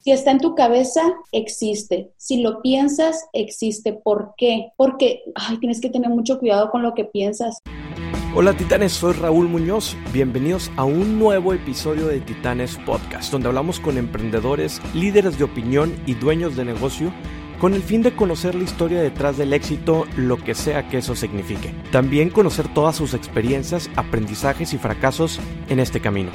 Si está en tu cabeza, existe. Si lo piensas, existe. ¿Por qué? Porque ay, tienes que tener mucho cuidado con lo que piensas. Hola titanes, soy Raúl Muñoz. Bienvenidos a un nuevo episodio de Titanes Podcast, donde hablamos con emprendedores, líderes de opinión y dueños de negocio con el fin de conocer la historia detrás del éxito, lo que sea que eso signifique. También conocer todas sus experiencias, aprendizajes y fracasos en este camino.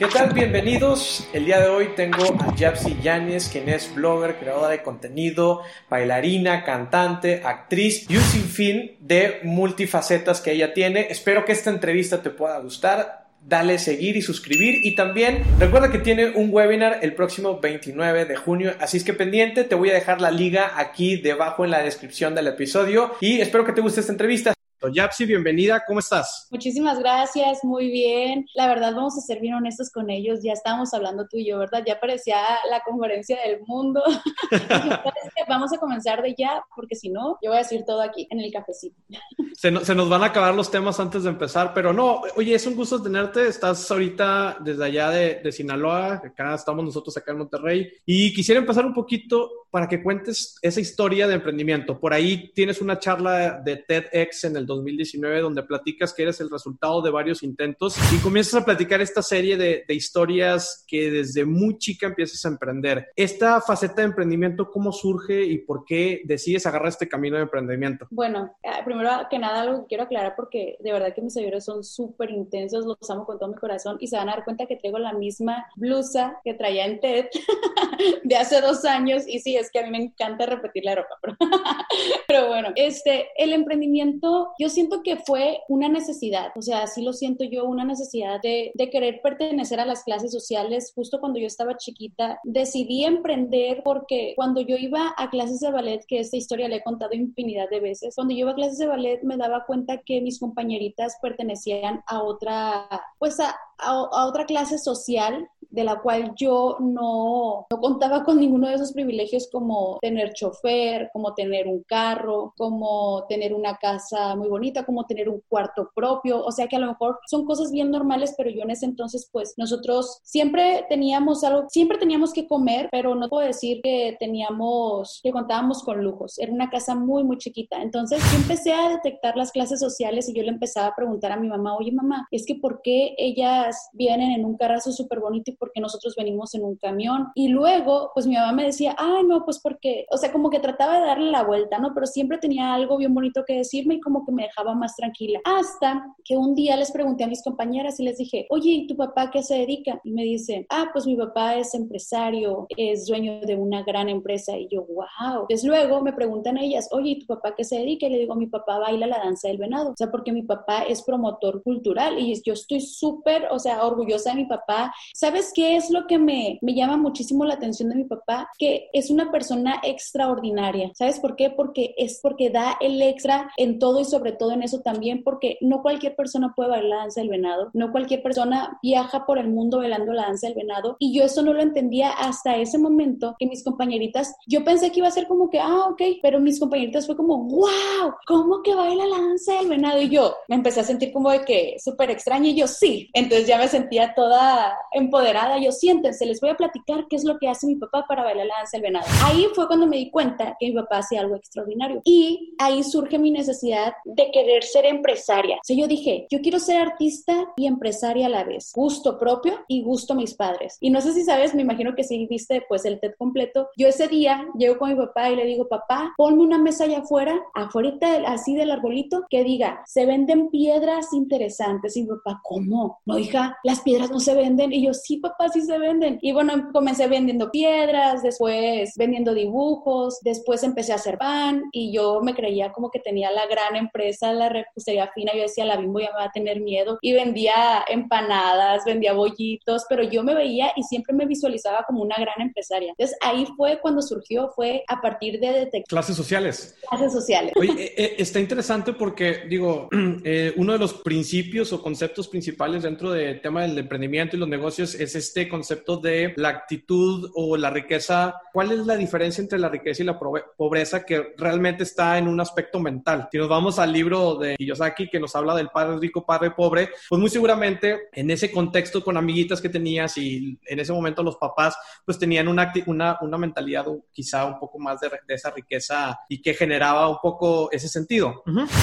¿Qué tal? Bienvenidos. El día de hoy tengo a Japsi Yáñez, quien es blogger, creadora de contenido, bailarina, cantante, actriz y un sinfín de multifacetas que ella tiene. Espero que esta entrevista te pueda gustar. Dale seguir y suscribir y también recuerda que tiene un webinar el próximo 29 de junio, así es que pendiente, te voy a dejar la liga aquí debajo en la descripción del episodio y espero que te guste esta entrevista. Yapsi, bienvenida, ¿cómo estás? Muchísimas gracias, muy bien. La verdad, vamos a ser bien honestos con ellos. Ya estábamos hablando tú y yo, ¿verdad? Ya parecía la conferencia del mundo. vamos a comenzar de ya, porque si no, yo voy a decir todo aquí en el cafecito. Se, nos van a acabar los temas antes de empezar, pero no, oye, es un gusto tenerte. Estás ahorita desde allá de, de Sinaloa, acá estamos nosotros acá en Monterrey, y quisiera empezar un poquito para que cuentes esa historia de emprendimiento. Por ahí tienes una charla de TEDx en el 2019 donde platicas que eres el resultado de varios intentos y comienzas a platicar esta serie de, historias que desde muy chica empiezas a emprender. Esta faceta de emprendimiento, ¿cómo surge y por qué decides agarrar este camino de emprendimiento? Bueno, ah, primero que nada algo que quiero aclarar porque de verdad que mis seguidores son súper intensos, los amo con todo mi corazón y se van a dar cuenta que traigo la misma blusa que traía en TED de hace dos años y sí, es que a mí me encanta repetir la ropa, pero, bueno, este, el emprendimiento yo siento que fue una necesidad, o sea, sí lo siento yo, una necesidad de, de querer pertenecer a las clases sociales. Justo cuando yo estaba chiquita, decidí emprender porque cuando yo iba a clases de ballet, que esta historia le he contado infinidad de veces, cuando yo iba a clases de ballet me daba cuenta que mis compañeritas pertenecían a otra, pues a, a, otra clase social de la cual yo no, no, contaba con ninguno de esos privilegios como tener chofer, como tener un carro, como tener una casa muy bonita, como tener un cuarto propio, o sea que a lo mejor son cosas bien normales, pero yo en ese entonces pues nosotros siempre teníamos algo, siempre teníamos que comer, pero no puedo decir que teníamos, que contábamos con lujos, era una casa muy, muy chiquita, entonces yo empecé a detectar las clases sociales y yo le empezaba a preguntar a mi mamá, oye mamá, es que ¿por qué ella vienen en un carrazo súper bonito y porque nosotros venimos en un camión. Y luego, pues mi mamá me decía, ay, no, pues porque, o sea, como que trataba de darle la vuelta, ¿no? Pero siempre tenía algo bien bonito que decirme y como que me dejaba más tranquila. Hasta que un día les pregunté a mis compañeras y les dije, oye, ¿y tu papá qué se dedica? Y me dice, ah, pues mi papá es empresario, es dueño de una gran empresa. Y yo, wow. Entonces luego me preguntan ellas, oye, ¿y tu papá qué se dedica? Y le digo, mi papá baila la danza del venado. O sea, porque mi papá es promotor cultural y yo estoy súper, o sea, orgullosa de mi papá. ¿Sabes qué es lo que me, me llama muchísimo la atención de mi papá? Que es una persona extraordinaria. ¿Sabes por qué? Porque es porque da el extra en todo y sobre todo en eso también, porque no cualquier persona puede bailar la danza del venado, no cualquier persona viaja por el mundo bailando la danza del venado y yo eso no lo entendía hasta ese momento que mis compañeritas, yo pensé que iba a ser como que, ah, ok, pero mis compañeritas fue como, wow, ¿cómo que baila la danza del venado? Y yo me empecé a sentir como de que súper extraña y yo sí, entonces ya me sentía toda empoderada. Yo, siéntense, les voy a platicar qué es lo que hace mi papá para bailar la danza del venado. Ahí fue cuando me di cuenta que mi papá hacía algo extraordinario. Y ahí surge mi necesidad de querer ser empresaria. O sea, yo dije, yo quiero ser artista y empresaria a la vez. Gusto propio y gusto mis padres. Y no sé si sabes, me imagino que si viste pues el TED completo. Yo ese día llego con mi papá y le digo, papá, ponme una mesa allá afuera, afuera así del arbolito, que diga, se venden piedras interesantes. Y mi papá, ¿cómo? No, hija, las piedras no se venden. Y yo, sí, papá, sí se venden. Y bueno, comencé vendiendo piedras, después vendiendo dibujos, después empecé a hacer pan y yo me creía como que tenía la gran empresa, la repostería fina. Yo decía, la bimbo ya me va a tener miedo. Y vendía empanadas, vendía bollitos, pero yo me veía y siempre me visualizaba como una gran empresaria. Entonces ahí fue cuando surgió, fue a partir de detectar. Clases sociales. Clases sociales. Oye, eh, eh, está interesante porque, digo, eh, uno de los principios o conceptos principales dentro del tema del emprendimiento y los negocios es este concepto de la actitud o la riqueza. ¿Cuál es la diferencia entre la riqueza y la pobreza que realmente está en un aspecto mental? Si nos vamos al libro de Kiyosaki que nos habla del padre rico, padre pobre, pues muy seguramente en ese contexto con amiguitas que tenías y en ese momento los papás pues tenían una, una, una mentalidad quizá un poco más de, esa riqueza y que generaba un poco ese sentido.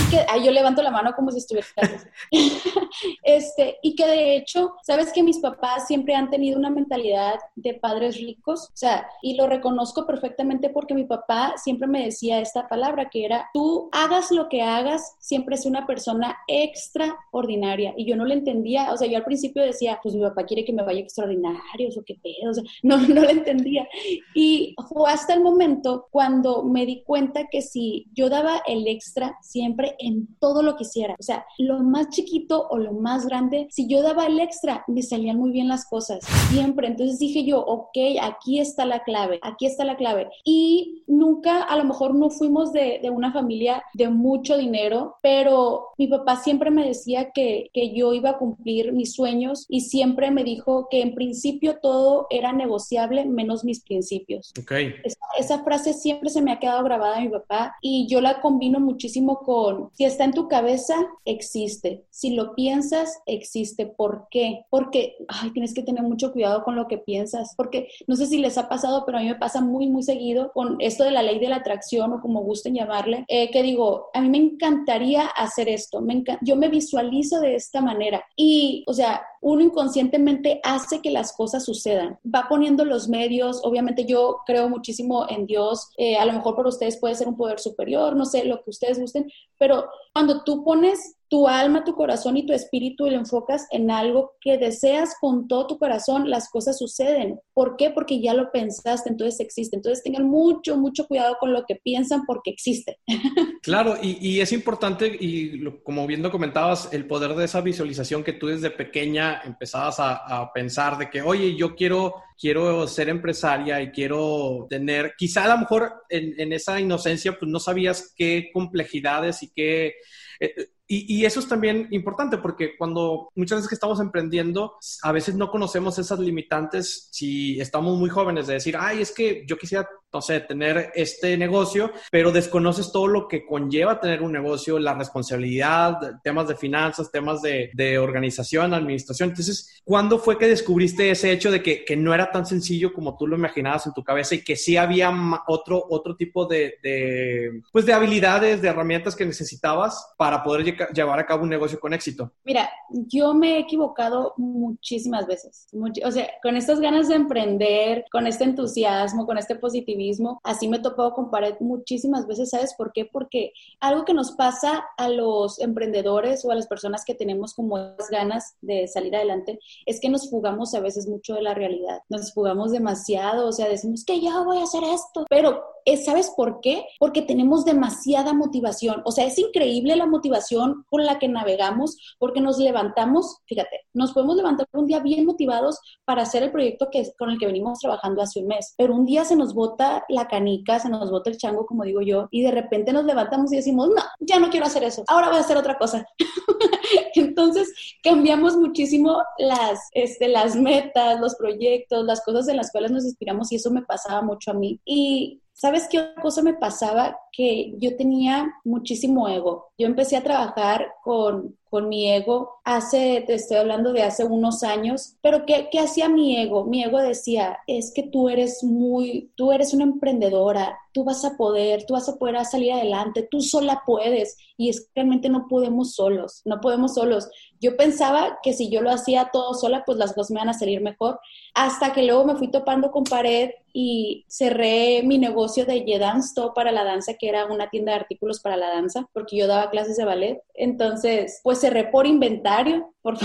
que, yo levanto la mano como si estuviera... este, y que de hecho, sabes que mis papás siempre han tenido una mentalidad de padres ricos, o sea, y lo reconozco perfectamente porque mi papá siempre me decía esta palabra que era, tú hagas lo que hagas, siempre es una persona extraordinaria. Y yo no le entendía, o sea, yo al principio decía, pues mi papá quiere que me vaya extraordinarios o qué pedo, o sea, no, no le entendía. Y fue hasta el momento cuando me di cuenta que si yo daba el extra siempre en todo lo que hiciera, o sea, lo más chiquito o lo más grande, si yo daba el extra, me salían muy bien las cosas, siempre. Entonces dije yo, ok, aquí está la clave, aquí está la clave. Y nunca, a lo mejor no fuimos de, de una familia de mucho dinero, pero mi papá siempre me decía que, que yo iba a cumplir mis sueños y siempre me dijo que en principio todo era negociable menos mis principios. Okay. Esa, esa, frase siempre se me ha quedado grabada a mi papá y yo la combino muchísimo con, si está en tu cabeza, existe. Si lo piensas, existe. ¿Por qué? Porque, ay, tienes que tener mucho cuidado con lo que piensas, porque no sé si les ha pasado, pero a mí me pasa muy, muy seguido con esto de la ley de la atracción o como gusten llamarle, eh, que digo, a mí me encantaría hacer esto, me yo me visualizo de esta manera y, o sea, uno inconscientemente hace que las cosas sucedan. Va poniendo los medios, obviamente yo creo muchísimo en Dios, eh, a lo mejor para ustedes puede ser un poder superior, no sé, lo que ustedes gusten, pero cuando tú pones tu alma, tu corazón y tu espíritu y lo enfocas en algo que deseas con todo tu corazón, las cosas suceden. ¿Por qué? Porque ya lo pensaste, entonces existe. Entonces tengan mucho, mucho cuidado con lo que piensan porque existe. Claro, y, es importante, y como bien lo comentabas, el poder de esa visualización que tú desde pequeña empezabas a, pensar de que, oye, yo quiero, quiero ser empresaria y quiero tener, quizá a lo mejor en, en esa inocencia, pues no sabías qué complejidades y qué... Eh, y, eso es también importante porque cuando muchas veces que estamos emprendiendo, a veces no conocemos esas limitantes si estamos muy jóvenes de decir, ay, es que yo quisiera, no sé, tener este negocio, pero desconoces todo lo que conlleva tener un negocio, la responsabilidad, temas de finanzas, temas de, de organización, administración. Entonces, ¿cuándo fue que descubriste ese hecho de que, que, no era tan sencillo como tú lo imaginabas en tu cabeza y que sí había otro, otro tipo de, de, pues de habilidades, de herramientas que necesitabas para poder llevar a cabo un negocio con éxito? Mira, yo me he equivocado muchísimas veces. o sea, con estas ganas de emprender, con este entusiasmo, con este positivismo, así me he topado con pared muchísimas veces. ¿Sabes por qué? Porque algo que nos pasa a los emprendedores o a las personas que tenemos como ganas de salir adelante es que nos fugamos a veces mucho de la realidad. Nos fugamos demasiado, o sea, decimos que yo voy a hacer esto, pero ¿sabes por qué? Porque tenemos demasiada motivación. O sea, es increíble la motivación con la que navegamos porque nos levantamos, fíjate, nos podemos levantar un día bien motivados para hacer el proyecto que, con el que venimos trabajando hace un mes, pero un día se nos bota la canica, se nos bota el chango, como digo yo, y de repente nos levantamos y decimos, no, ya no quiero hacer eso, ahora voy a hacer otra cosa. Entonces cambiamos muchísimo las, este, las metas, los proyectos, las cosas en las cuales nos inspiramos y eso me pasaba mucho a mí. Y ¿Sabes qué cosa me pasaba? Que yo tenía muchísimo ego. Yo empecé a trabajar con, con mi ego hace, te estoy hablando de hace unos años, pero ¿qué, ¿qué hacía mi ego? Mi ego decía, es que tú eres muy, tú eres una emprendedora, tú vas a poder, tú vas a poder salir adelante, tú sola puedes. Y es que realmente no podemos solos, no podemos solos. Yo pensaba que si yo lo hacía todo sola, pues las cosas me van a salir mejor. Hasta que luego me fui topando con pared y cerré mi negocio de Yedance todo para la danza, que era una tienda de artículos para la danza, porque yo daba clases de ballet. Entonces, pues cerré por inventario, por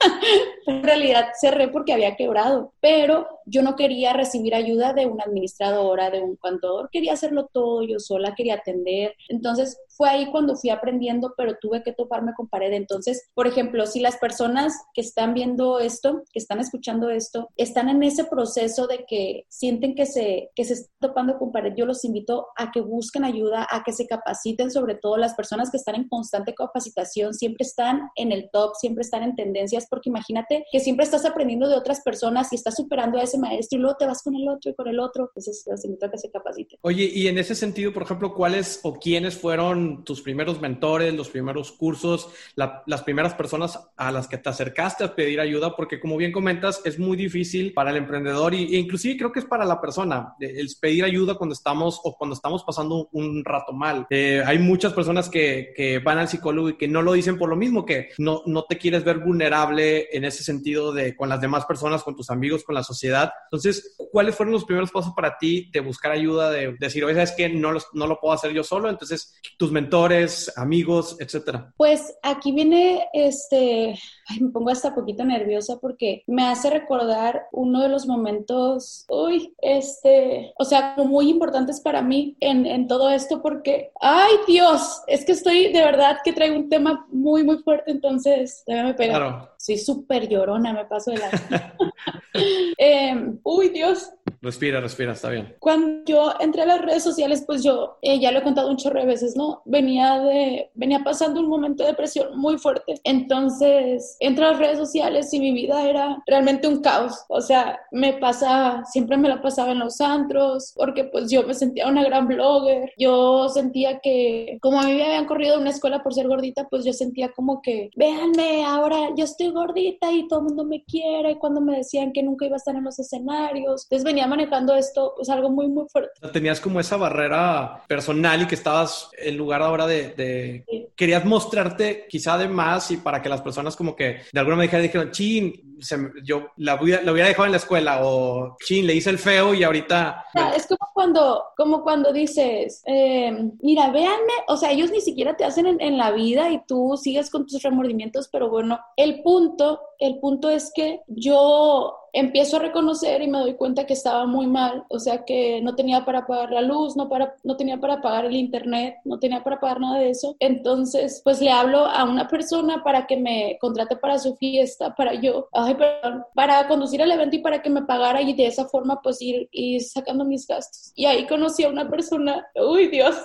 en realidad cerré porque había quebrado, pero yo no quería recibir ayuda de una administradora, de un contador, quería hacerlo todo yo sola, quería atender. Entonces fue ahí cuando fui aprendiendo, pero tuve que toparme con pared. Entonces, por ejemplo, si las personas que están viendo esto, que están escuchando esto, están en ese proceso de que sienten que se, que se están topando con pared, yo los invito a que busquen ayuda, a que se capaciten, sobre todo las personas que están en constante capacitación, siempre están en el top, siempre están en tendencias, porque imagínate que siempre estás aprendiendo de otras personas y estás superando a ese maestro y luego te vas con el otro y con el otro. Entonces, los invito a que se capaciten. Oye, y en ese sentido, por ejemplo, ¿cuáles o quiénes fueron tus primeros mentores, los primeros cursos, las primeras personas a las que te acercaste a pedir ayuda? Porque como bien comentas, es muy difícil para el emprendedor y, e inclusive creo que es para la persona el pedir ayuda cuando estamos o cuando estamos pasando un rato mal. Eh, hay muchas personas que, que, van al psicólogo y que no lo dicen por lo mismo, que no, no te quieres ver vulnerable en ese sentido de con las demás personas, con tus amigos, con la sociedad. Entonces, ¿cuáles fueron los primeros pasos para ti de buscar ayuda, de, decir, oye, ¿sabes que no, no lo puedo hacer yo solo? Entonces, tus mentores, amigos, etcétera. Pues aquí viene este me pongo hasta poquito nerviosa porque me hace recordar uno de los momentos, uy, este, o sea, muy importantes para mí en, en todo esto porque, ay Dios, es que estoy de verdad que traigo un tema muy, muy fuerte, entonces, déjame pegar. Claro. Soy súper llorona, me paso de la... eh, uy, Dios, Respira, respira, está bien. Cuando yo entré a las redes sociales, pues yo, eh, ya lo he contado un chorro de veces, ¿no? Venía de, venía pasando un momento de depresión muy fuerte. Entonces, entré a las redes sociales y mi vida era realmente un caos. O sea, me pasaba, siempre me la pasaba en los antros, porque pues yo me sentía una gran blogger. Yo sentía que, como a mí me habían corrido de una escuela por ser gordita, pues yo sentía como que, véanme, ahora yo estoy gordita y todo el mundo me quiere. Cuando me decían que nunca iba a estar en los escenarios. Entonces venía manejando esto, es algo muy, muy fuerte. Tenías como esa barrera personal y que estabas en lugar ahora de... Querías mostrarte quizá de más y para que las personas como que de alguna manera dijeron, chin, yo la, hubiera, hubiera dejado en la escuela o chin, le hice el feo y ahorita... es como cuando, como cuando dices, em, mira, véanme, o sea, ellos ni siquiera te hacen en, en la vida y tú sigues con tus remordimientos, pero bueno, el punto, el punto es que yo empiezo a reconocer y me doy cuenta que estaba muy mal, o sea que no tenía para pagar la luz, no, para, no tenía para pagar el internet, no tenía para pagar nada de eso. Entonces, pues le hablo a una persona para que me contrate para su fiesta, para yo, ay, perdón, para conducir el evento y para que me pagara y de esa forma pues ir, ir sacando mis gastos. Y ahí conocí a una persona, uy Dios,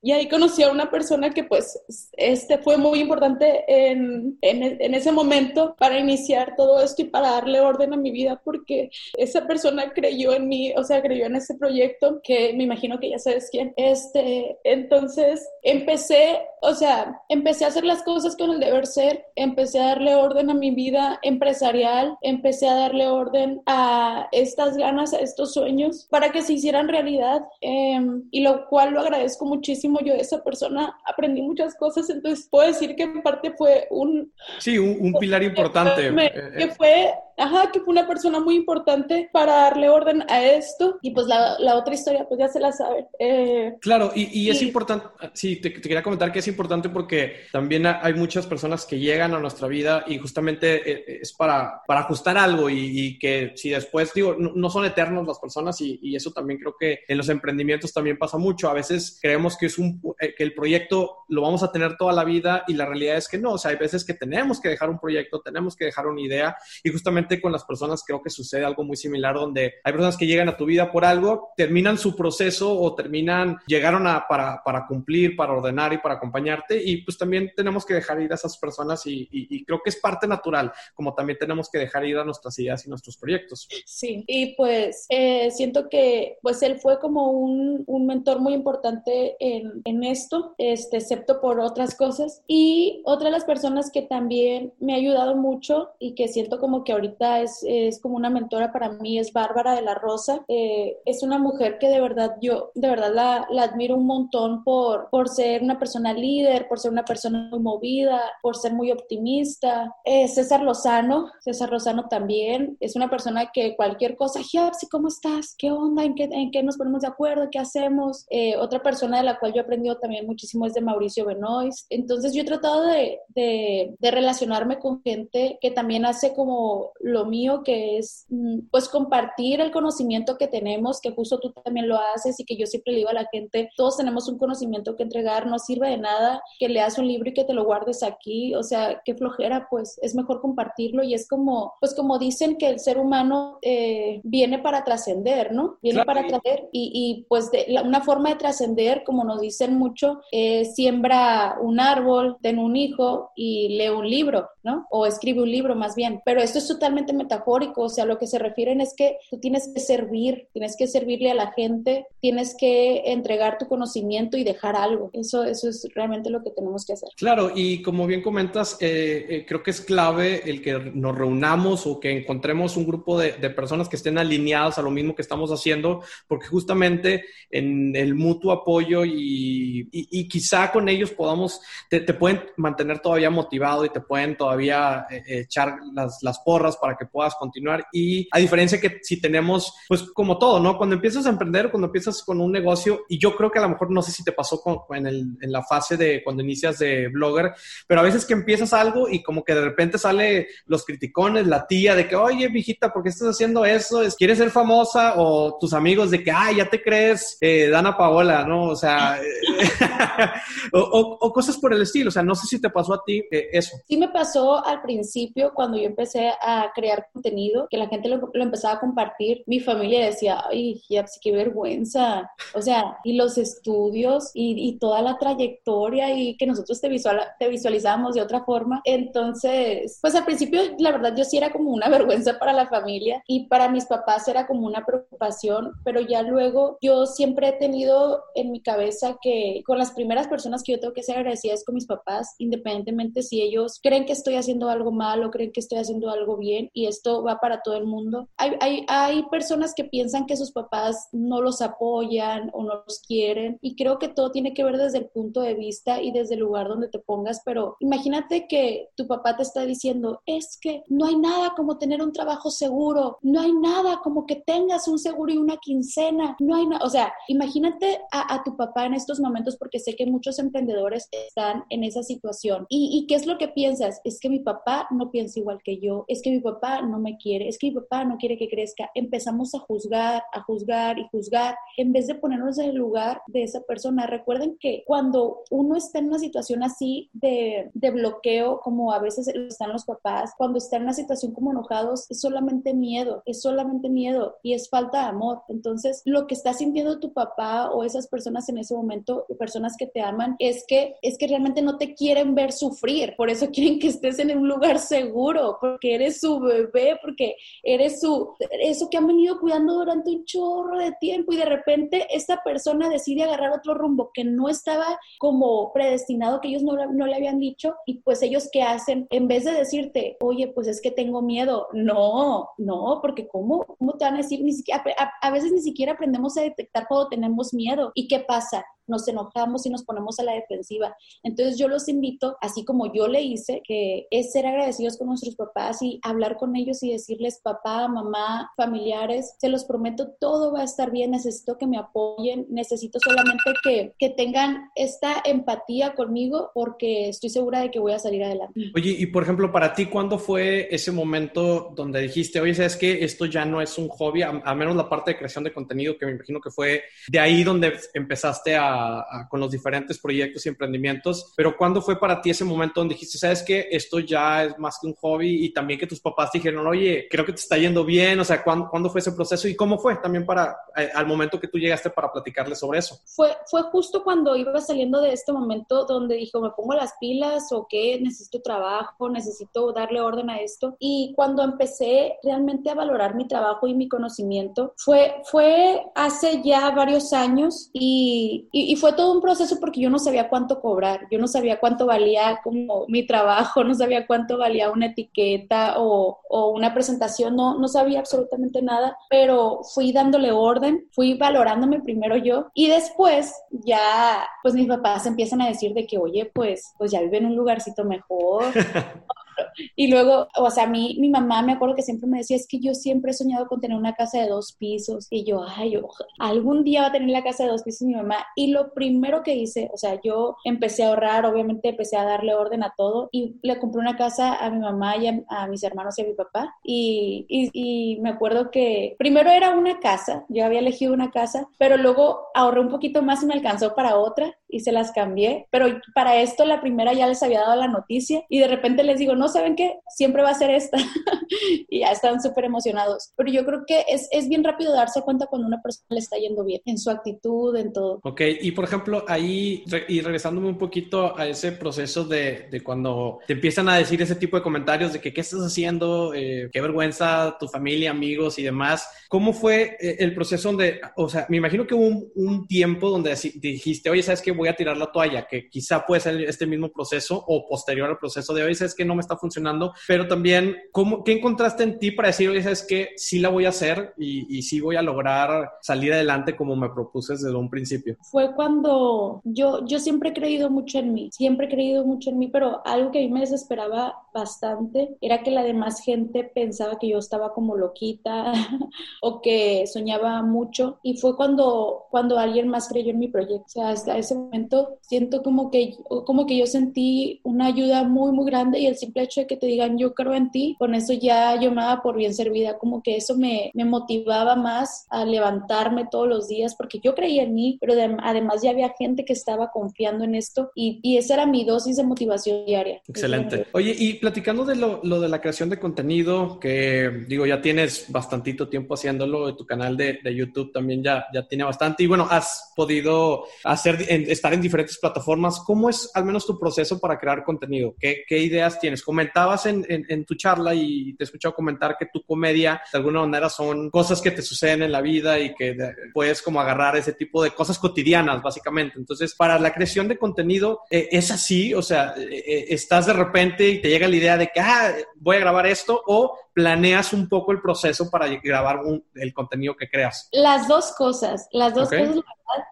y ahí conocí a una persona que pues este fue muy importante en, en, ese momento para iniciar todo esto y para darle orden a mi vida porque esa persona creyó en mí, o sea, creyó en ese proyecto que me imagino que ya sabes quién. Este, entonces empecé, o sea, empecé a hacer las cosas con el deber ser, empecé a darle orden a mi vida empresarial, empecé a darle orden a estas ganas, a estos sueños para que se hicieran realidad em, y lo cual lo agradezco muchísimo yo de esa persona, aprendí muchas cosas, entonces puedo decir que en parte fue un... Sí, un, pilar importante. que eh, fue ajá, que fue una persona muy importante para darle orden a esto. Y pues la, la otra historia, pues ya se la sabe. Eh, claro, y, y, es importante, sí, te, quería comentar que es importante porque también hay muchas personas que llegan a nuestra vida y justamente eh, es para, para ajustar algo y, que si después, digo, no, son eternos las personas y, y, eso también creo que en los emprendimientos también pasa mucho. A veces creemos que, es un, eh, que el proyecto lo vamos a tener toda la vida y la realidad es que no. O sea, hay veces que tenemos que dejar un proyecto, tenemos que dejar una idea y justamente con las personas creo que sucede algo muy similar donde hay personas que llegan a tu vida por algo, terminan su proceso o terminan, llegaron a, para, para cumplir, para ordenar y para acompañarte y pues también tenemos que dejar ir a esas personas y, y, creo que es parte natural, como también tenemos que dejar ir a nuestras ideas y nuestros proyectos. Sí, y pues eh, siento que pues él fue como un, un mentor muy importante en, en esto, este, excepto por otras cosas. Y otra de las personas que también me ha ayudado mucho y que siento como que ahorita es, es como una mentora para mí, es Bárbara de la Rosa. Eh, es una mujer que de verdad yo, de verdad la, la, admiro un montón por, por ser una persona linda líder, por ser una persona muy movida, por ser muy optimista. Eh, César Lozano, César Lozano también es una persona que cualquier cosa, Giapsi, ¿cómo estás? ¿Qué onda? ¿En qué, ¿En qué, nos ponemos de acuerdo? ¿Qué hacemos? Eh, otra persona de la cual yo he aprendido también muchísimo es de Mauricio Benoist. Entonces yo he tratado de, de, de relacionarme con gente que también hace como lo mío, que es mm, pues compartir el conocimiento que tenemos, que justo tú también lo haces y que yo siempre le digo a la gente, todos tenemos un conocimiento que entregar, no sirve de nada que leas un libro y que te lo guardes aquí, o sea, qué flojera, pues es mejor compartirlo y es como, pues como dicen que el ser humano eh, viene para trascender, ¿no? Viene para trascender y, y, pues de, la, una forma de trascender, como nos dicen mucho, eh, siembra un árbol, ten un hijo y lee un libro, ¿no? O escribe un libro más bien, pero esto es totalmente metafórico, o sea, lo que se refieren es que tú tienes que servir, tienes que servirle a la gente, tienes que entregar tu conocimiento y dejar algo. Eso, eso es realmente lo que tenemos que hacer. Claro, y como bien comentas, eh, eh, creo que es clave el que nos reunamos o que encontremos un grupo de, de, personas que estén alineadas a lo mismo que estamos haciendo, porque justamente en el mutuo apoyo y, y, y quizá con ellos podamos, te, te, pueden mantener todavía motivado y te pueden todavía eh, echar las, las porras para que puedas continuar. Y a diferencia que si tenemos, pues como todo, ¿no? Cuando empiezas a emprender, cuando empiezas con un negocio, y yo creo que a lo mejor no sé si te pasó con, en, el, en la fase de cuando inicias de blogger, pero a veces que empiezas algo y como que de repente sale los criticones, la tía de que, oye, viejita, ¿por qué estás haciendo eso? ¿Quieres ser famosa? O tus amigos de que, ay, ya te crees eh, Dana Paola, ¿no? O sea, o, o, o, cosas por el estilo. O sea, no sé si te pasó a ti eh, eso. Sí me pasó al principio cuando yo empecé a crear contenido, que la gente lo, lo empezaba a compartir. Mi familia decía, ay, ya, sí, qué vergüenza. O sea, y los estudios y, y toda la trayectoria y que nosotros te, visual, te visualizamos de otra forma. Entonces, pues al principio, la verdad, yo sí era como una vergüenza para la familia y para mis papás era como una preocupación, pero ya luego yo siempre he tenido en mi cabeza que con las primeras personas que yo tengo que ser agradecida es con mis papás, independientemente si ellos creen que estoy haciendo algo mal o creen que estoy haciendo algo bien y esto va para todo el mundo. Hay, hay, hay personas que piensan que sus papás no los apoyan o no los quieren y creo que todo tiene que ver desde el punto de vista y desde el lugar donde te pongas, pero imagínate que tu papá te está diciendo, es que no hay nada como tener un trabajo seguro, no hay nada como que tengas un seguro y una quincena, no hay nada, o sea, imagínate a, a, tu papá en estos momentos porque sé que muchos emprendedores están en esa situación. ¿Y, ¿Y qué es lo que piensas? Es que mi papá no piensa igual que yo, es que mi papá no me quiere, es que mi papá no quiere que crezca. Empezamos a juzgar, a juzgar y juzgar en vez de ponernos en el lugar de esa persona. Recuerden que cuando uno está en una situación así de, de bloqueo, como a veces están los papás, cuando está en una situación como enojados, es solamente miedo, es solamente miedo y es falta de amor. Entonces, lo que está sintiendo tu papá o esas personas en ese momento, personas que te aman, es que, es que realmente no te quieren ver sufrir. Por eso quieren que estés en un lugar seguro, porque eres su bebé, porque eres su, eso que han venido cuidando durante un chorro de tiempo y de repente esta persona decide agarrar otro rumbo que no estaba como predestinado, que ellos no, no le habían dicho y pues ellos qué hacen, en vez de decirte, oye, pues es que tengo miedo, no, no, porque ¿cómo, cómo te van a decir? Ni siquiera, a, a veces ni siquiera aprendemos a detectar cuando tenemos miedo. ¿Y qué pasa? Nos enojamos y nos ponemos a la defensiva. Entonces yo los invito, así como yo le hice, que es ser agradecidos con nuestros papás y hablar con ellos y decirles, papá, mamá, familiares, se los prometo, todo va a estar bien, necesito que me apoyen, necesito solamente que, que tengan esta empatía conmigo porque estoy segura de que voy a salir adelante. Oye, y por ejemplo, para ti, ¿cuándo fue ese momento donde dijiste, oye, sabes que esto ya no es un hobby, a, menos la parte de creación de contenido, que me imagino que fue de ahí donde empezaste a a, con los diferentes proyectos y emprendimientos, pero ¿cuándo fue para ti ese momento donde dijiste, sabes que esto ya es más que un hobby y también que tus papás dijeron, oye, creo que te está yendo bien, o sea, ¿cuándo, ¿cuándo fue ese proceso y cómo fue también para, eh, al momento que tú llegaste para platicarles sobre eso? Fue, fue justo cuando iba saliendo de este momento donde dijo, me pongo las pilas o qué, necesito trabajo, necesito darle orden a esto. Y cuando empecé realmente a valorar mi trabajo y mi conocimiento, fue, fue hace ya varios años y, y y, fue todo un proceso porque yo no sabía cuánto cobrar, yo no sabía cuánto valía como mi trabajo, no sabía cuánto valía una etiqueta o, una presentación, no, no sabía absolutamente nada, pero fui dándole orden, fui valorándome primero yo y después ya, pues mis papás empiezan a decir de que, oye, pues, pues ya vive en un lugarcito mejor. Y luego, o sea, a mí, mi mamá me acuerdo que siempre me decía, es que yo siempre he soñado con tener una casa de dos pisos. Y yo, ay, algún día va a tener la casa de dos pisos mi mamá. Y lo primero que hice, o sea, yo empecé a ahorrar, obviamente empecé a darle orden a todo y le compré una casa a mi mamá y a, mis hermanos y a mi papá. Y, y, y me acuerdo que primero era una casa, yo había elegido una casa, pero luego ahorré un poquito más y me alcanzó para otra y se las cambié. Pero para esto la primera ya les había dado la noticia y de repente les digo, no, ¿saben qué? Siempre va a ser esta. y ya están súper emocionados. Pero yo creo que es, es, bien rápido darse cuenta cuando una persona le está yendo bien, en su actitud, en todo. Ok, y por ejemplo, ahí, y regresándome un poquito a ese proceso de, de cuando te empiezan a decir ese tipo de comentarios de que qué estás haciendo, eh, qué vergüenza, tu familia, amigos y demás, ¿cómo fue eh, el proceso donde, o sea, me imagino que hubo un, un tiempo donde dijiste, oye, ¿sabes qué? Voy a tirar la toalla, que quizá puede ser este mismo proceso o posterior al proceso de, hoy, ¿sabes que No me está funcionando, pero también, ¿cómo, ¿qué encontraste en ti para decir, oye, ¿sabes que Sí la voy a hacer y, y sí voy a lograr salir adelante como me propuse desde un principio? Fue cuando yo, yo siempre he creído mucho en mí, siempre he creído mucho en mí, pero algo que a mí me desesperaba bastante era que la demás gente pensaba que yo estaba como loquita o que soñaba mucho y fue cuando, cuando alguien más creyó en mi proyecto. O sea, hasta ese momento siento como que, como que yo sentí una ayuda muy, muy grande y el simple hecho de que te digan yo creo en ti, con eso ya yo me daba por bien servida, como que eso me, me motivaba más a levantarme todos los días porque yo creía en mí, pero además ya había gente que estaba confiando en esto y, y esa era mi dosis de motivación diaria. Excelente. Oye, y platicando de lo, lo, de la creación de contenido, que digo, ya tienes bastantito tiempo haciéndolo, tu canal de, de YouTube también ya, ya tiene bastante y bueno, has podido hacer, estar en diferentes plataformas. ¿Cómo es al menos tu proceso para crear contenido? ¿Qué, qué ideas tienes? Comentabas en, en, tu charla y te he escuchado comentar que tu comedia de alguna manera son cosas que te suceden en la vida y que puedes como agarrar ese tipo de cosas cotidianas, básicamente. Entonces, para la creación de contenido, eh, ¿es así? O sea, eh, eh, estás de repente y te llega la idea de que, ah, voy a grabar esto o planeas un poco el proceso para grabar el contenido que creas? Las dos cosas, las dos cosas,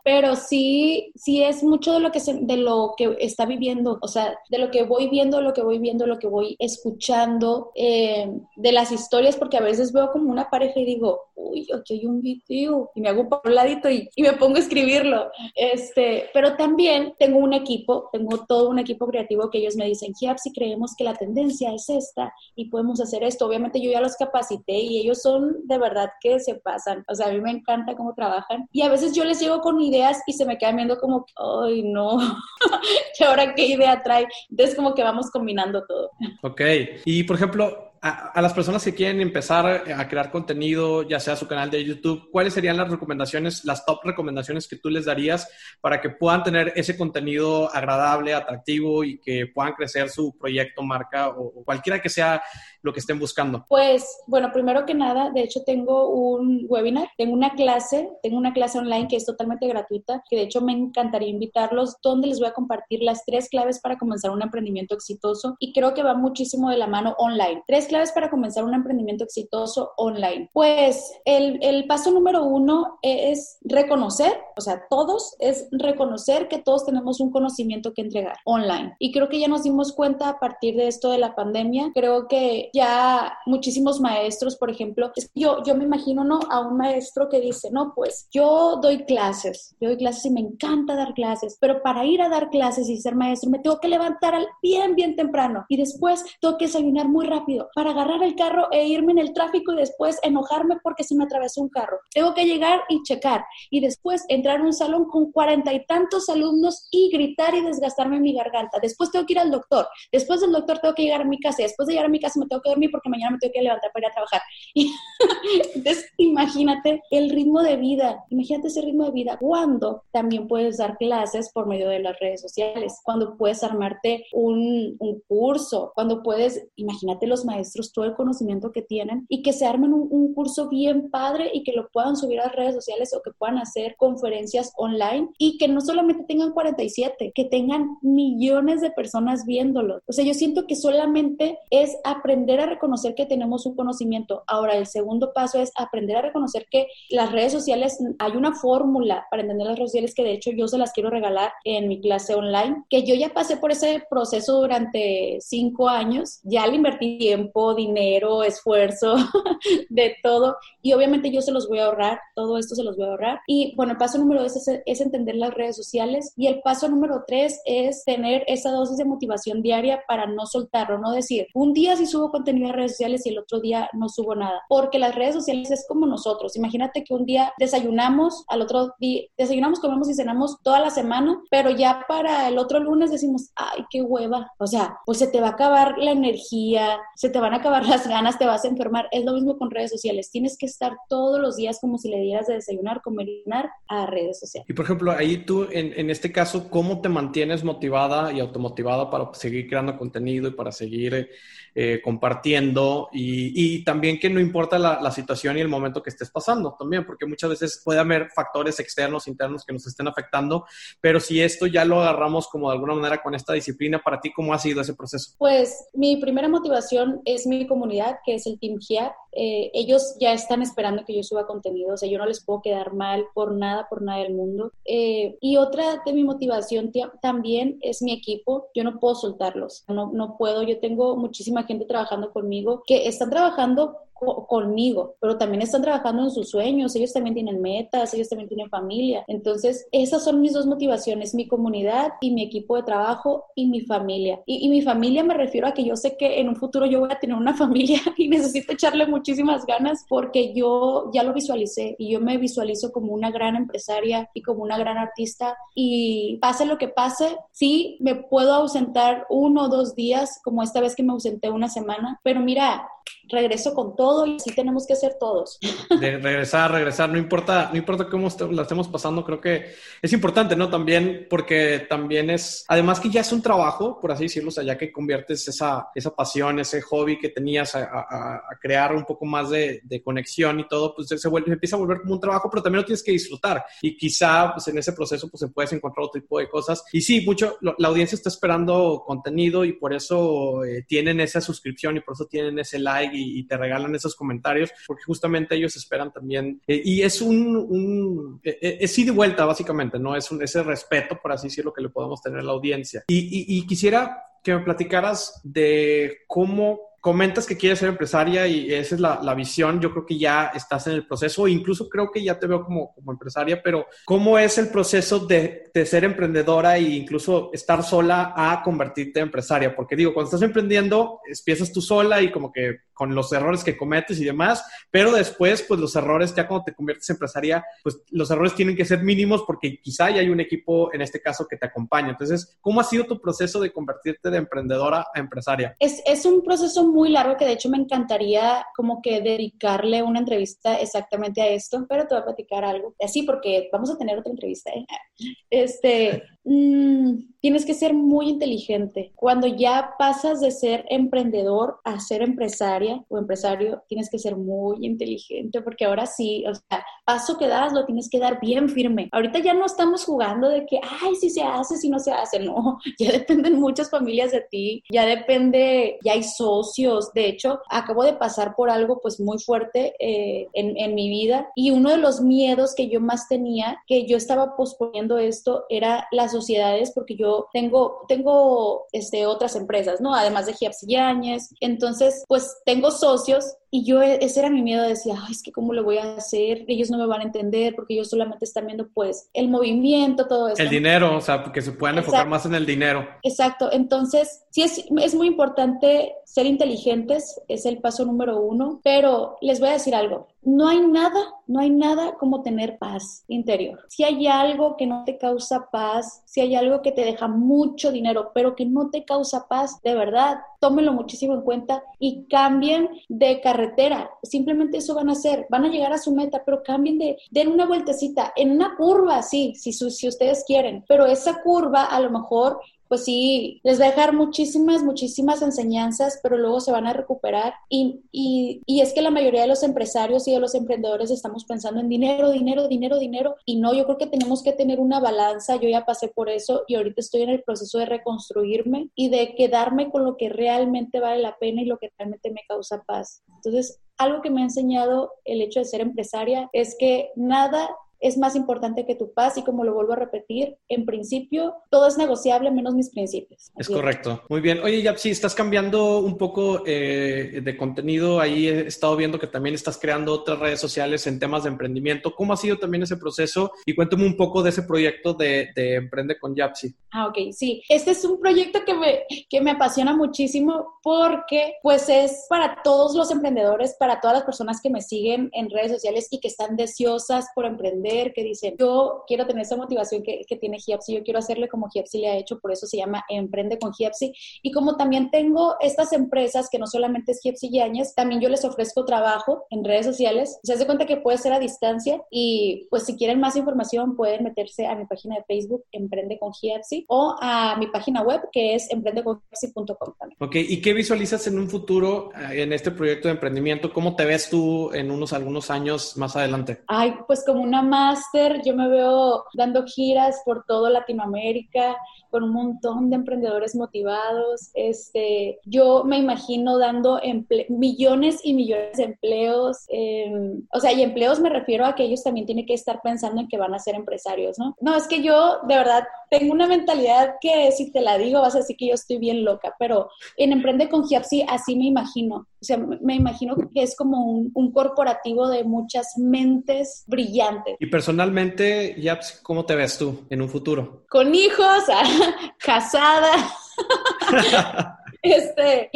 pero sí, sí es mucho de lo que de lo que está viviendo, o sea, de lo que voy viendo, lo que voy viendo, lo que voy escuchando, eh, de las historias, porque a veces veo como una pareja y digo, uy, aquí hay un video, y me hago por un ladito y, y, me pongo a escribirlo, este, pero también tengo un equipo, tengo todo un equipo creativo que ellos me dicen, Giap, si creemos que la tendencia es esta y podemos hacer esto, obviamente yo ya los capacité y ellos son de verdad que se pasan. O sea, a mí me encanta cómo trabajan. Y a veces yo les llego con ideas y se me quedan viendo como, ay, no, ¿y ahora qué idea trae? Entonces como que vamos combinando todo. Ok. Y por ejemplo, a, las personas que quieren empezar a crear contenido, ya sea su canal de YouTube, ¿cuáles serían las recomendaciones, las top recomendaciones que tú les darías para que puedan tener ese contenido agradable, atractivo y que puedan crecer su proyecto, marca o, cualquiera que sea lo que estén buscando? Pues, bueno, primero que nada, de hecho tengo un webinar, tengo una clase, tengo una clase online que es totalmente gratuita, que de hecho me encantaría invitarlos, donde les voy a compartir las tres claves para comenzar un emprendimiento exitoso y creo que va muchísimo de la mano online. Tres claves para comenzar un emprendimiento exitoso online? Pues el, el paso número uno es reconocer, o sea, todos es reconocer que todos tenemos un conocimiento que entregar online. Y creo que ya nos dimos cuenta a partir de esto de la pandemia, creo que ya muchísimos maestros, por ejemplo, yo, yo me imagino, ¿no? A un maestro que dice, no, pues yo doy clases, yo doy clases y me encanta dar clases, pero para ir a dar clases y ser maestro me tengo que levantar al bien, bien temprano y después tengo que desayunar muy rápido para agarrar el carro e irme en el tráfico y después enojarme porque se me atravesó un carro. Tengo que llegar y checar y después entrar a un salón con cuarenta y tantos alumnos y gritar y desgastarme mi garganta. Después tengo que ir al doctor. Después del doctor tengo que llegar a mi casa y después de llegar a mi casa me tengo que dormir porque mañana me tengo que levantar para ir a trabajar. Entonces, imagínate el ritmo de vida, imagínate ese ritmo de vida cuando también puedes dar clases por medio de las redes sociales, cuando puedes armarte un, un curso, cuando puedes, imagínate los maestros, todo el conocimiento que tienen y que se armen un, un curso bien padre y que lo puedan subir a redes sociales o que puedan hacer conferencias online y que no solamente tengan 47, que tengan millones de personas viéndolo. O sea, yo siento que solamente es aprender a reconocer que tenemos un conocimiento. Ahora, el segundo paso es aprender a reconocer que las redes sociales, hay una fórmula para entender las redes sociales que de hecho yo se las quiero regalar en mi clase online, que yo ya pasé por ese proceso durante cinco años, ya le invertí tiempo, dinero, esfuerzo, de todo, y obviamente yo se los voy a ahorrar, todo esto se los voy a ahorrar. Y bueno, el paso número dos es, es entender las redes sociales y el paso número tres es tener esa dosis de motivación diaria para no soltarlo, no decir, un día sí subo contenido en redes sociales y el otro día no subo nada, porque las redes sociales es como nosotros. Imagínate que un día desayunamos, al otro día desayunamos, comemos y cenamos toda la semana, pero ya para el otro lunes decimos, ay, qué hueva. O sea, pues se te va a acabar la energía, se te van a acabar las ganas, te vas a enfermar. Es lo mismo con redes sociales. Tienes que estar todos los días como si le dieras de desayunar, comer y cenar a redes sociales. Y por ejemplo, ahí tú, en, en este caso, ¿cómo te mantienes motivada y automotivada para seguir creando contenido y para seguir eh, compartiendo y, y, también que no importa la, la, situación y el momento que estés pasando también, porque muchas veces puede haber factores externos, internos que nos estén afectando, pero si esto ya lo agarramos como de alguna manera con esta disciplina, para ti, ¿cómo ha sido ese proceso? Pues mi primera motivación es mi comunidad, que es el Team GIA. Eh, ellos ya están esperando que yo suba contenido, o sea, yo no les puedo quedar mal por nada, por nada del mundo. Eh, y otra de mi motivación también es mi equipo, yo no puedo soltarlos, no, no puedo, yo tengo muchísima gente trabajando conmigo que están trabajando conmigo, pero también están trabajando en sus sueños, ellos también tienen metas, ellos también tienen familia. Entonces, esas son mis dos motivaciones, mi comunidad y mi equipo de trabajo y mi familia. Y, y, mi familia me refiero a que yo sé que en un futuro yo voy a tener una familia y necesito echarle muchísimas ganas porque yo ya lo visualicé y yo me visualizo como una gran empresaria y como una gran artista y pase lo que pase, sí me puedo ausentar uno o dos días, como esta vez que me ausenté una semana, pero mira, regreso con todo y así tenemos que hacer todos. De regresar, regresar, no importa, no importa cómo la estemos pasando, creo que es importante, ¿no? También porque también es, además que ya es un trabajo, por así decirlo, o ya que conviertes esa, esa pasión, ese hobby que tenías a, crear un poco más de, conexión y todo, pues se, vuelve, se empieza a volver como un trabajo, pero también lo tienes que disfrutar y quizá pues, en ese proceso pues se puedes encontrar otro tipo de cosas. Y sí, mucho, la audiencia está esperando contenido y por eso eh, tienen esa suscripción y por eso tienen ese like y, y, te regalan esos comentarios, porque justamente ellos esperan también. Eh, y es un, un eh, es ida y vuelta, básicamente, ¿no? Es un, ese respeto, por así decirlo, que le podemos tener a la audiencia. Y, y, y quisiera que me platicaras de cómo comentas que quieres ser empresaria y esa es la, la, visión. Yo creo que ya estás en el proceso, incluso creo que ya te veo como, como empresaria, pero ¿cómo es el proceso de, de, ser emprendedora e incluso estar sola a convertirte en empresaria? Porque digo, cuando estás emprendiendo, empiezas tú sola y como que con los errores que cometes y demás, pero después, pues los errores, ya cuando te conviertes en empresaria, pues los errores tienen que ser mínimos porque quizá ya hay un equipo, en este caso, que te acompaña. Entonces, ¿cómo ha sido tu proceso de convertirte de emprendedora a empresaria? Es, un proceso muy largo que de hecho me encantaría como que dedicarle una entrevista exactamente a esto, pero te voy a platicar algo así porque vamos a tener otra entrevista. ¿eh? Este, mmm, tienes que ser muy inteligente. Cuando ya pasas de ser emprendedor a ser empresaria o empresario, tienes que ser muy inteligente porque ahora sí, o sea, paso que das lo tienes que dar bien firme. Ahorita ya no estamos jugando de que, ay, si se hace, si no se hace, no, ya dependen muchas familias de ti, ya depende, ya hay socios. De hecho, acabo de pasar por algo pues muy fuerte eh, en, en mi vida y uno de los miedos que yo más tenía, que yo estaba posponiendo esto, era las sociedades porque yo tengo, tengo este, otras empresas, ¿no? Además de Giapsi Yáñez. Entonces, pues tengo socios y yo, ese era mi miedo, decía, Ay, es que cómo lo voy a hacer, ellos no me van a entender porque ellos solamente están viendo pues el movimiento, todo eso. El dinero, o sea, porque se puedan enfocar Exacto. más en el dinero. Exacto, entonces sí es, es muy importante ser inteligentes, es el paso número uno, pero les voy a decir algo, no hay nada, no hay nada como tener paz interior. Si hay algo que no te causa paz, si hay algo que te deja mucho dinero, pero que no te causa paz, de verdad, tómenlo muchísimo en cuenta y cambien de carrera simplemente eso van a hacer, van a llegar a su meta, pero cambien de, den una vueltecita, en una curva, sí, si, si ustedes quieren, pero esa curva a lo mejor pues sí, les va a dejar muchísimas, muchísimas enseñanzas, pero luego se van a recuperar. Y, y, y, es que la mayoría de los empresarios y de los emprendedores estamos pensando en dinero, dinero, dinero, dinero. Y no, yo creo que tenemos que tener una balanza. Yo ya pasé por eso y ahorita estoy en el proceso de reconstruirme y de quedarme con lo que realmente vale la pena y lo que realmente me causa paz. Entonces, algo que me ha enseñado el hecho de ser empresaria es que nada es más importante que tu paz y como lo vuelvo a repetir, en principio todo es negociable menos mis principios. es correcto. Muy bien. Oye, ya si estás cambiando un poco eh, de contenido, ahí he estado viendo que también estás creando otras redes sociales en temas de emprendimiento. ¿Cómo ha sido también ese proceso? Y cuéntame un poco de ese proyecto de, Emprende con Yapsi. Ah, ok, sí. Este es un proyecto que me, que me apasiona muchísimo porque pues es para todos los emprendedores, para todas las personas que me siguen en redes sociales y que están deseosas por emprender que dicen, yo quiero tener esa motivación que, que tiene Giapsi, yo quiero hacerle como Giapsi le ha hecho, por eso se llama Emprende con Giapsi. Y como también tengo estas empresas que no solamente es Giapsi Yañez, también yo les ofrezco trabajo en redes sociales. Se hace cuenta que puede ser a distancia y pues si quieren más información pueden meterse a mi página de Facebook Emprende con Giapsi o a mi página web que es emprendecongiapsi.com también. Ok, ¿y qué visualizas en un futuro eh, en este proyecto de emprendimiento? ¿Cómo te ves tú en unos algunos años más adelante? Ay, pues como una máster, yo me veo dando giras por todo Latinoamérica con un montón de emprendedores motivados. Este, yo me imagino dando millones y millones de empleos. Em, o sea, y empleos me refiero a que ellos también tienen que estar pensando en que van a ser empresarios, ¿no? No, es que yo de verdad tengo una mentalidad que si te la digo vas a decir que yo estoy bien loca, pero en Emprende con Giapsi así me imagino. O sea, me imagino que es como un, un corporativo de muchas mentes brillantes. Y personalmente, Yaps, ¿cómo te ves tú en un futuro? Con hijos, casada. Este,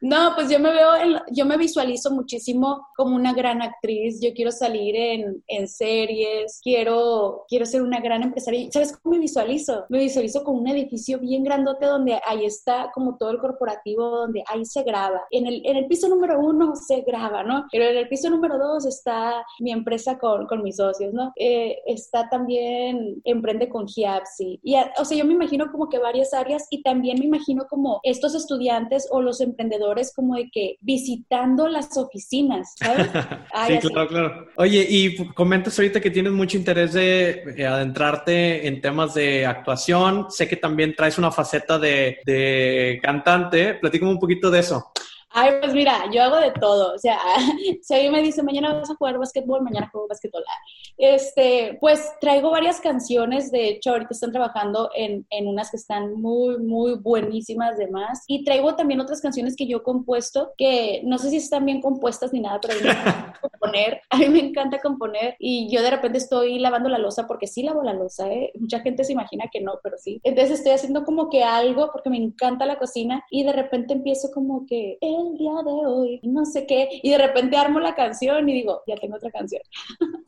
no, pues yo me veo, yo me visualizo muchísimo como una gran actriz. Yo quiero salir en, series, quiero, quiero ser una gran empresaria. ¿Sabes cómo me visualizo? Me visualizo con un edificio bien grandote donde ahí está como todo el corporativo, donde ahí se graba. En el, en el piso número uno se graba, ¿no? Pero en el piso número dos está mi empresa con, con mis socios, ¿no? Eh, está también Emprende con Giapsi. Y, o sea, yo me imagino como que varias áreas y también me imagino como estos estudiantes o los emprendedores como de que visitando las oficinas, ¿sabes? sí, claro, claro. Oye, y comentas ahorita que tienes mucho interés de eh, adentrarte en temas de actuación. Sé que también traes una faceta de, de cantante. Platícame un poquito de eso. Ay, pues mira, yo hago de todo. O sea, si alguien me dice, mañana vas a jugar básquetbol, mañana juego básquetbol. Este, pues traigo varias canciones. De hecho, ahorita están trabajando en, en unas que están muy, muy buenísimas de más. Y traigo también otras canciones que yo he compuesto, que no sé si están bien compuestas ni nada, pero a mí me encanta componer. A mí me encanta componer. Y yo de repente estoy lavando la losa, porque sí lavo la losa, ¿eh? Mucha gente se imagina que no, pero sí. Entonces estoy haciendo como que algo, porque me encanta la cocina. Y de repente empiezo como que el día de hoy, no sé qué, y de repente armo la canción y digo, ya tengo otra canción.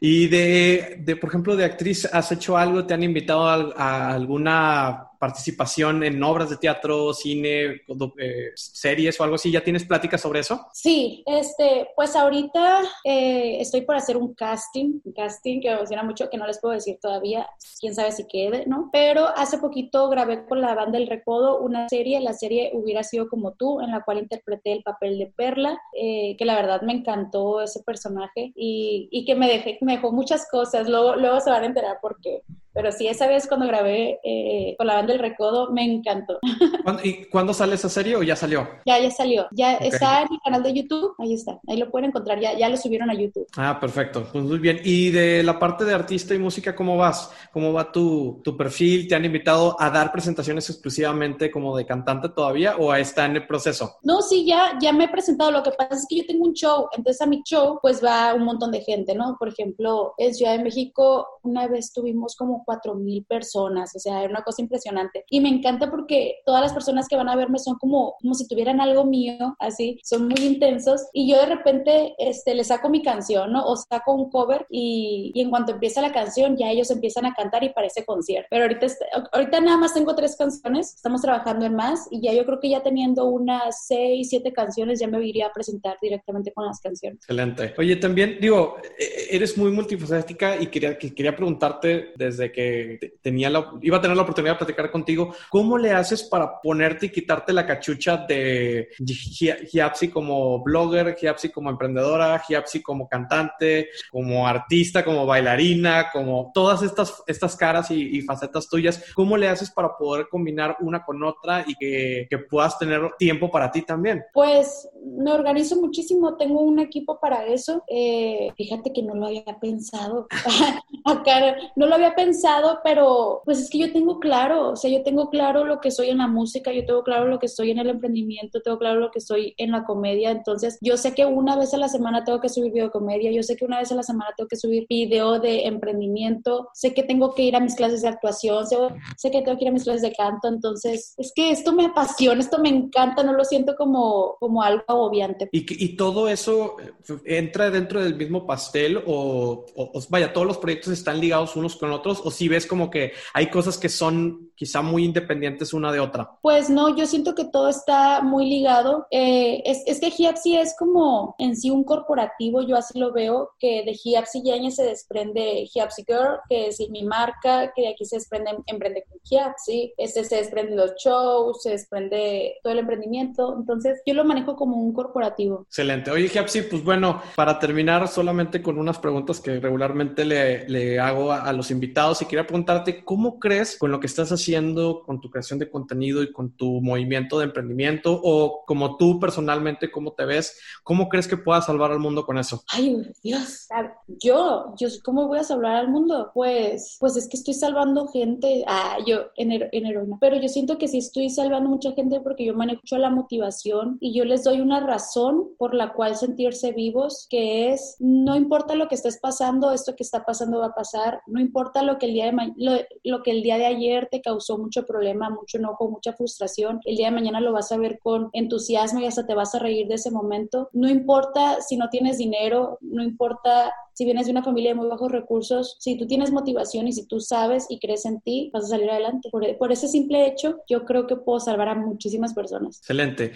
Y de, de por ejemplo, de actriz, ¿has hecho algo? ¿Te han invitado a alguna participación en obras de teatro, cine, eh, series o algo así? ¿Ya tienes pláticas sobre eso? Sí, este, pues ahorita eh, estoy por hacer un casting, un casting que me emociona mucho, que no les puedo decir todavía, quién sabe si quede, ¿no? Pero hace poquito grabé con la banda El Recodo una serie, la serie Hubiera sido como tú, en la cual interpreté el papel de Perla, eh, que la verdad me encantó ese personaje y, que me, dejé, me dejó muchas cosas, luego, luego se van a enterar por qué. Pero sí, esa vez cuando grabé eh, con la banda El Recodo, me encantó. ¿Y cuándo sale esa serie o ya salió? Ya, ya salió. Ya está en mi canal de YouTube. Ahí está. Ahí lo pueden encontrar. Ya, ya lo subieron a YouTube. Ah, perfecto. Pues muy bien. ¿Y de la parte de artista y música, cómo vas? ¿Cómo va tu, tu perfil? ¿Te han invitado a dar presentaciones exclusivamente como de cantante todavía o está en el proceso? No, sí, ya, ya me he presentado. Lo que pasa es que yo tengo un show. Entonces a mi show pues va un montón de gente, ¿no? Por ejemplo, en Ciudad de México una vez tuvimos como mil personas, o sea, era una cosa impresionante. Y me encanta porque todas las personas que van a verme son como, como si tuvieran algo mío, así, son muy intensos. Y yo de repente este, le saco mi canción, ¿no? O saco un cover y, y en cuanto empieza la canción ya ellos empiezan a cantar y parece concierto. Pero ahorita, ahorita nada más tengo tres canciones, estamos trabajando en más y ya yo creo que ya teniendo unas seis, siete canciones ya me iría a presentar directamente con las canciones. Excelente. Oye, también digo, e-, eres muy multifacética y quería, quería preguntarte desde que tenía la, iba a tener la oportunidad de platicar contigo, ¿cómo le haces para ponerte y quitarte la cachucha de Giapsi como blogger, Giapsi como emprendedora, Giapsi como cantante, como artista, como bailarina, como todas estas, estas caras y, facetas tuyas? ¿Cómo le haces para poder combinar una con otra y que, que puedas tener tiempo para ti también? Pues me organizo muchísimo, tengo un equipo para eso. Eh, fíjate que no lo había pensado. Acá no lo había pensado, pero pues es que yo tengo claro, o sea, yo tengo claro lo que soy en la música, yo tengo claro lo que soy en el emprendimiento, tengo claro lo que soy en la comedia. Entonces, yo sé que una vez a la semana tengo que subir video comedia, yo sé que una vez a la semana tengo que subir video de emprendimiento, sé que tengo que ir a mis clases de actuación, sé, sé que tengo que ir a mis clases de canto. Entonces, es que esto me apasiona, esto me encanta, no lo siento como, como algo obviante. ¿Y, ¿Y todo eso eh, entra dentro del mismo pastel o, o, vaya, todos los proyectos están ligados unos con otros o si ves como que hay cosas que son quizá muy independientes una de otra? Pues no, yo siento que todo está muy ligado. Eh, es, es, que Giapsi es como en sí un corporativo, yo así lo veo, que de Giapsi Yañez se desprende Giapsi Girl, que es mi marca, que de aquí se desprende Emprende con Giapsi, este se desprende los shows, se desprende todo el emprendimiento. Entonces, yo lo manejo como un corporativo. Excelente. Oye, Giapsi, pues bueno, para terminar solamente con unas preguntas que regularmente le, le hago a, a los invitados y quería preguntarte, ¿cómo crees con lo que estás haciendo? haciendo con tu creación de contenido y con tu movimiento de emprendimiento? O como tú personalmente, ¿cómo te ves? ¿Cómo crees que puedas salvar al mundo con eso? Ay, Dios. Yo, yo, ¿cómo voy a salvar al mundo? Pues, pues es que estoy salvando gente. Ah, yo en, en heroína. Pero yo siento que sí estoy salvando mucha gente porque yo manejo la motivación y yo les doy una razón por la cual sentirse vivos, que es, no importa lo que estés pasando, esto que está pasando va a pasar, no importa lo que el día de, lo, lo que el día de ayer te causó mucho problema, mucho enojo, mucha frustración, el día de mañana lo vas a ver con entusiasmo y hasta te vas a reír de ese momento. No importa si no tienes dinero, no importa si vienes de una familia de muy bajos recursos, si tú tienes motivación y si tú sabes y crees en ti, vas a salir adelante. Por, ese simple hecho, yo creo que puedo salvar a muchísimas personas. Excelente.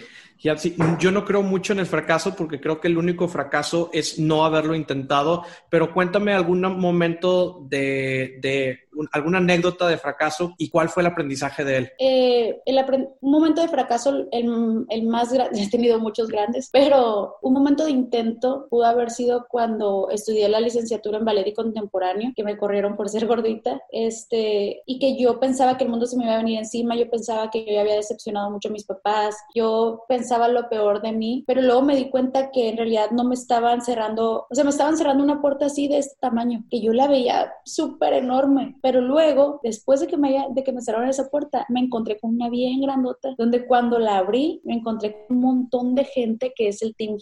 yo no creo mucho en el fracaso porque creo que el único fracaso es no haberlo intentado, pero cuéntame algún momento de, de alguna anécdota de fracaso y cuál fue el aprendizaje de él. Eh, el un momento de fracaso, el, el más grande, he tenido muchos grandes, pero un momento de intento pudo haber sido cuando estudié la licenciatura en ballet y contemporáneo, que me corrieron por ser gordita, este, y que yo pensaba que el mundo se me iba a venir encima, yo pensaba que yo había decepcionado mucho a mis papás, yo pensaba lo peor de mí, pero luego me di cuenta que en realidad no me estaban cerrando, o sea, me estaban cerrando una puerta así de este tamaño, que yo la veía súper enorme, pero luego, después de que me, de que me cerraron esa puerta, me encontré con una bien grandota, donde cuando la abrí, me encontré con un montón de gente que es el Team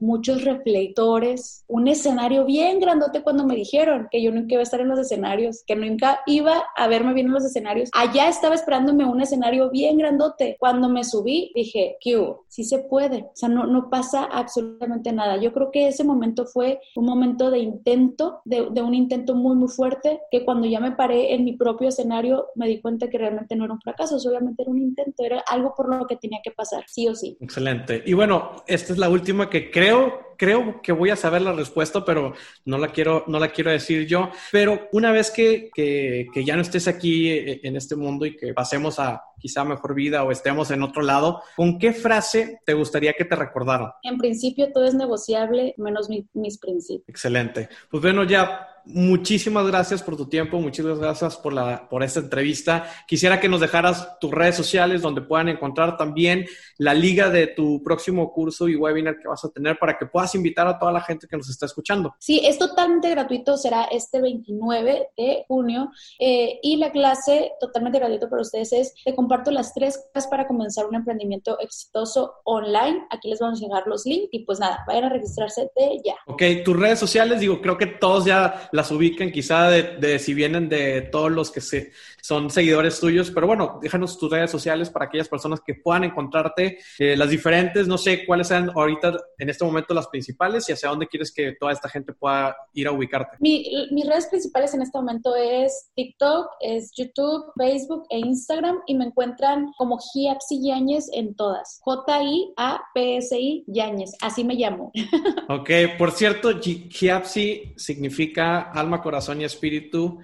muchos reflectores, un escenario bien grandote cuando me dijeron que yo nunca iba a estar en los escenarios, que nunca iba a verme bien en los escenarios. Allá estaba esperándome un escenario bien grandote. Cuando me subí, dije, ¿qué Sí se puede. O sea, no, no pasa absolutamente nada. Yo creo que ese momento fue un momento de intento, de, de un intento muy, muy fuerte, que cuando ya me paré en mi propio escenario, me di cuenta que realmente no era un fracaso, solamente era un intento, era algo por lo que tenía que pasar, sí o sí. Excelente. Y bueno, esta es la última que creo creo, creo que voy a saber la respuesta, pero no la quiero, no la quiero decir yo. Pero una vez que, que, que ya no estés aquí eh, en este mundo y que pasemos a quizá mejor vida o estemos en otro lado, ¿con qué frase te gustaría que te recordaran? En principio todo es negociable, menos mis principios. Excelente. Pues bueno, ya muchísimas gracias por tu tiempo, muchísimas gracias por, la, por esta entrevista. Quisiera que nos dejaras tus redes sociales donde puedan encontrar también la liga de tu próximo curso y webinar que vas a tener para que puedas invitar a toda la gente que nos está escuchando. Sí, es totalmente gratuito, será este 29 de junio eh, y la clase totalmente gratuito para ustedes es, te comparto las tres clases para comenzar un emprendimiento exitoso online. Aquí les vamos a llegar los links y pues nada, vayan a registrarse de ya. Ok, tus redes sociales, digo, creo que todos ya las ubican, quizá de, de si vienen de todos los que se, son seguidores tuyos, pero bueno, déjanos tus redes sociales para aquellas personas que puedan encontrarte, eh, las diferentes, no sé cuáles sean ahorita en este momento las principales y hacia dónde quieres que toda esta gente pueda ir a ubicarte. Mi, mis redes principales en este momento es TikTok, es YouTube, Facebook e Instagram y me encuentran como Giapsi Yáñez en todas. J-I-A-P-S-I Yáñez, así me llamo. Ok, por cierto, Giapsi significa alma, corazón y espíritu.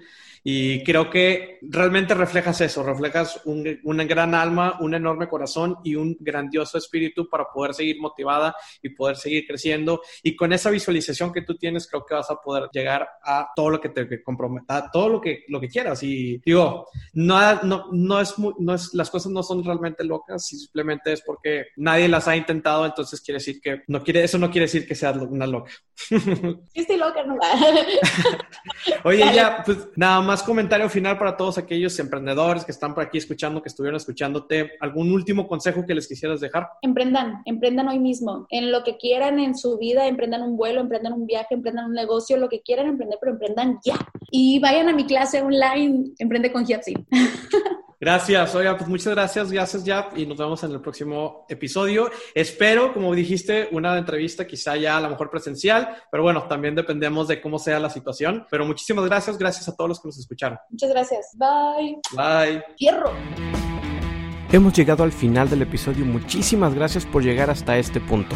Y creo que realmente reflejas eso, reflejas un, una gran alma, un enorme corazón y un grandioso espíritu para poder seguir motivada y poder seguir creciendo. Y con esa visualización que tú tienes, creo que vas a poder llegar a todo lo que te comprometa, a todo lo que, lo que quieras. Y digo, no, no, no, es no es, las cosas no son realmente locas, simplemente es porque nadie las ha intentado, entonces quiere decir que, no quiere, eso no quiere decir que seas una loca. Sí, estoy loca, no. Oye, ya, pues nada más comentario final para todos aquellos emprendedores que están por aquí escuchando, que estuvieron escuchándote. ¿Algún último consejo que les quisieras dejar? Emprendan, emprendan hoy mismo. En lo que quieran en su vida, emprendan un vuelo, emprendan un viaje, emprendan un negocio, lo que quieran emprender, pero emprendan ya. Y vayan a mi clase online, Emprende con Giapsi. Gracias, oiga, pues muchas gracias, gracias ya y nos vemos en el próximo episodio. Espero, como dijiste, una entrevista quizá ya a lo mejor presencial, pero bueno, también dependemos de cómo sea la situación. Pero muchísimas gracias, gracias a todos los que nos escucharon. Muchas gracias, bye. Bye. Fierro. Hemos llegado al final del episodio, muchísimas gracias por llegar hasta este punto.